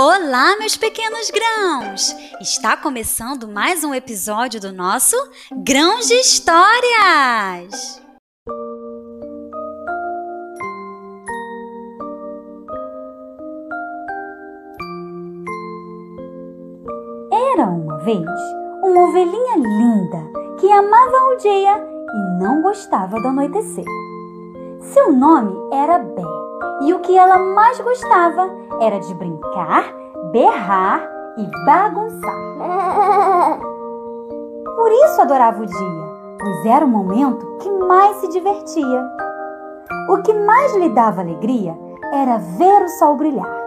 Olá, meus pequenos grãos! Está começando mais um episódio do nosso Grãos de Histórias! Era uma vez uma ovelhinha linda que amava o dia e não gostava do anoitecer. Seu nome era Bé e o que ela mais gostava era de brincar, berrar e bagunçar. Por isso adorava o dia, pois era o momento que mais se divertia. O que mais lhe dava alegria era ver o sol brilhar.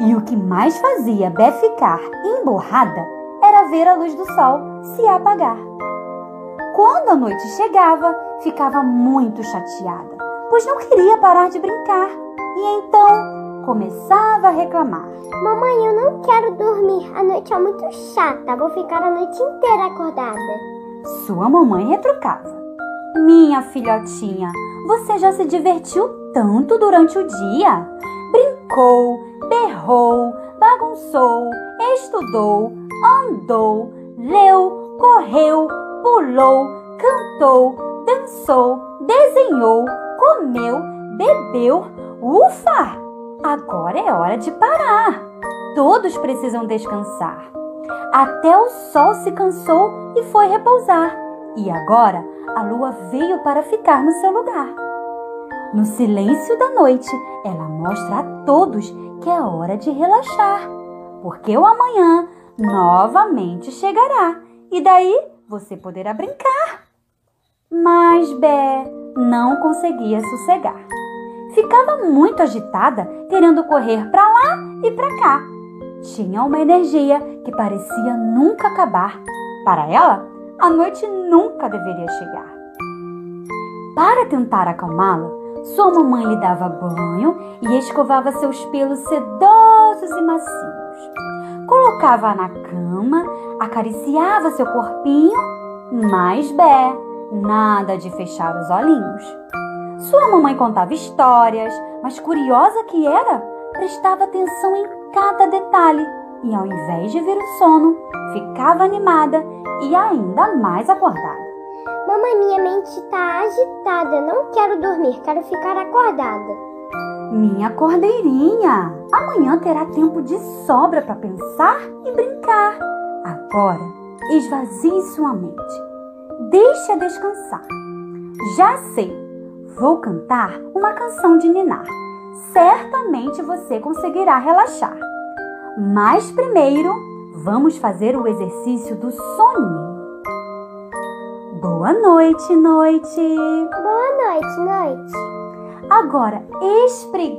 E o que mais fazia Bé ficar emborrada era ver a luz do sol se apagar. Quando a noite chegava, ficava muito chateada, pois não queria parar de brincar. E então começava a reclamar. Mamãe, eu não quero dormir. A noite é muito chata. Vou ficar a noite inteira acordada. Sua mamãe retrucava. Minha filhotinha, você já se divertiu tanto durante o dia? Brincou, berrou, bagunçou, estudou, andou, leu, correu, pulou, cantou, dançou, desenhou, comeu, bebeu. Ufa! Agora é hora de parar. Todos precisam descansar. Até o sol se cansou e foi repousar. E agora a lua veio para ficar no seu lugar. No silêncio da noite, ela mostra a todos que é hora de relaxar, porque o amanhã novamente chegará e daí você poderá brincar. Mas Bé não conseguia sossegar. Ficava muito agitada, querendo correr para lá e para cá. Tinha uma energia que parecia nunca acabar. Para ela, a noite nunca deveria chegar. Para tentar acalmá-la, sua mamãe lhe dava banho e escovava seus pelos sedosos e macios. Colocava-a na cama, acariciava seu corpinho, mas Bé, nada de fechar os olhinhos. Sua mamãe contava histórias, mas curiosa que era, prestava atenção em cada detalhe e, ao invés de ver o sono, ficava animada e ainda mais acordada. Mamãe, minha mente está agitada. Não quero dormir, quero ficar acordada. Minha cordeirinha, amanhã terá tempo de sobra para pensar e brincar. Agora, esvazie sua mente. Deixe-a descansar. Já sei, vou cantar uma canção de ninar. Certamente você conseguirá relaxar. Mas primeiro, vamos fazer o exercício do soninho. Boa noite, noite. Boa noite, noite. Agora espreguiça.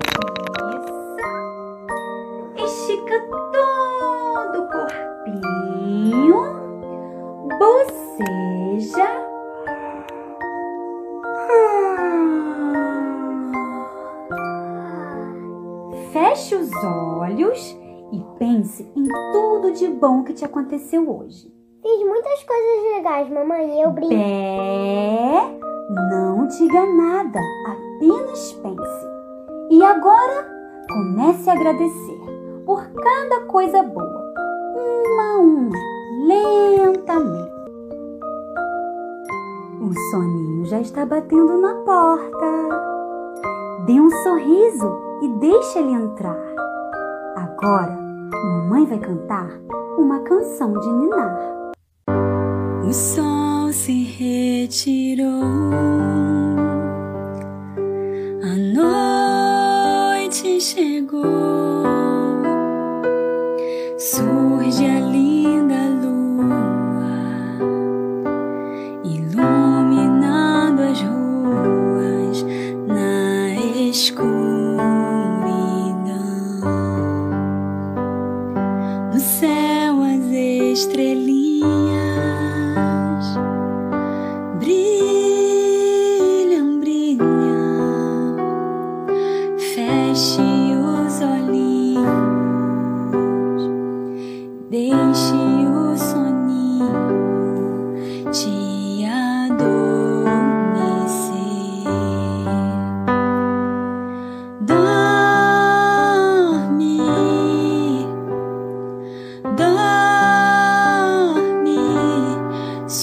Estica todo o corpinho. Boceja. Feche os olhos e pense em tudo de bom que te aconteceu hoje. Fiz muitas coisas legais, mamãe. Eu brinquei. Bé, não diga nada, apenas pense. E agora, comece a agradecer por cada coisa boa, uma a uma, lentamente. O soninho já está batendo na porta. Dê um sorriso e deixe ele entrar. Agora, mamãe vai cantar uma canção de ninar. O sol se retirou,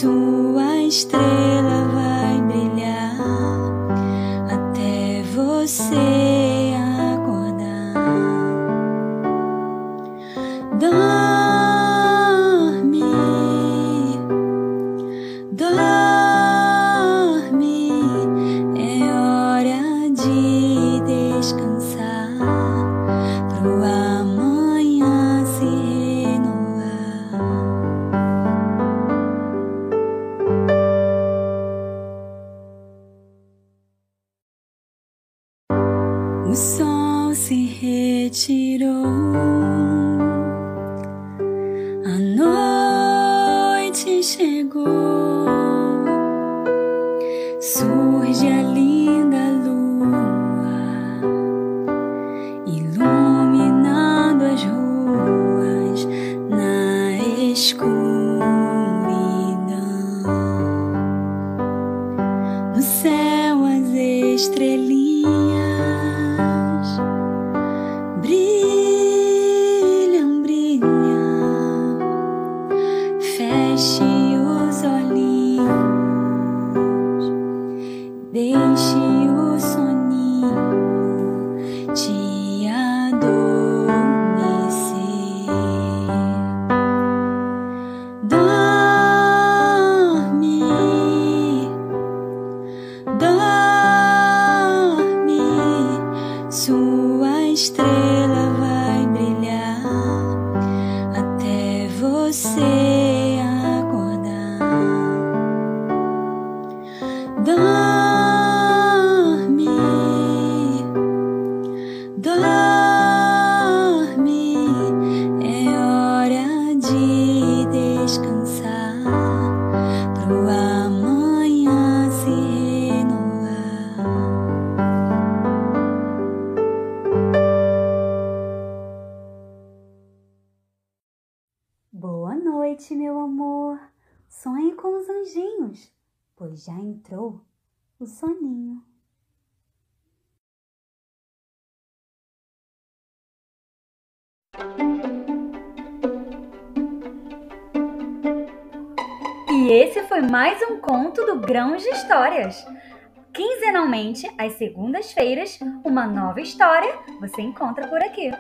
sua estrela. O sol se retirou, a noite chegou, meu amor. Sonhe com os anjinhos, pois já entrou o soninho. E esse foi mais um conto do Grãos de Histórias. Quinzenalmente, às segundas-feiras, uma nova história você encontra por aqui.